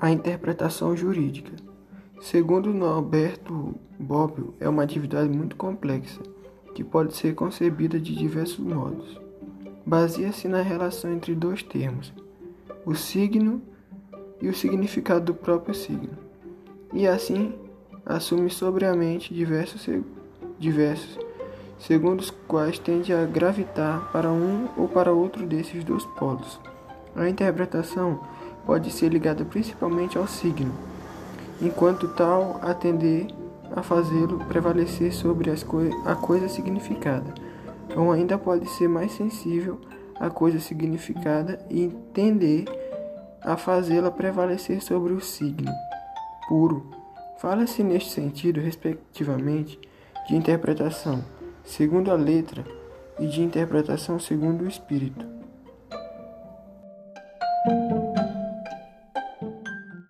A interpretação jurídica. Segundo Norberto Bobbio, é uma atividade muito complexa, que pode ser concebida de diversos modos. Baseia-se na relação entre dois termos, o signo e o significado do próprio signo, e assim assume sobriamente diversos, diversos segundo os quais tende a gravitar para um ou para outro desses dois polos. A interpretação pode ser ligada principalmente ao signo, enquanto tal atender a fazê-lo prevalecer sobre coi a coisa significada, ou ainda pode ser mais sensível à coisa significada e tender a fazê-la prevalecer sobre o signo puro. Fala-se neste sentido, respectivamente, de interpretação segundo a letra e de interpretação segundo o espírito.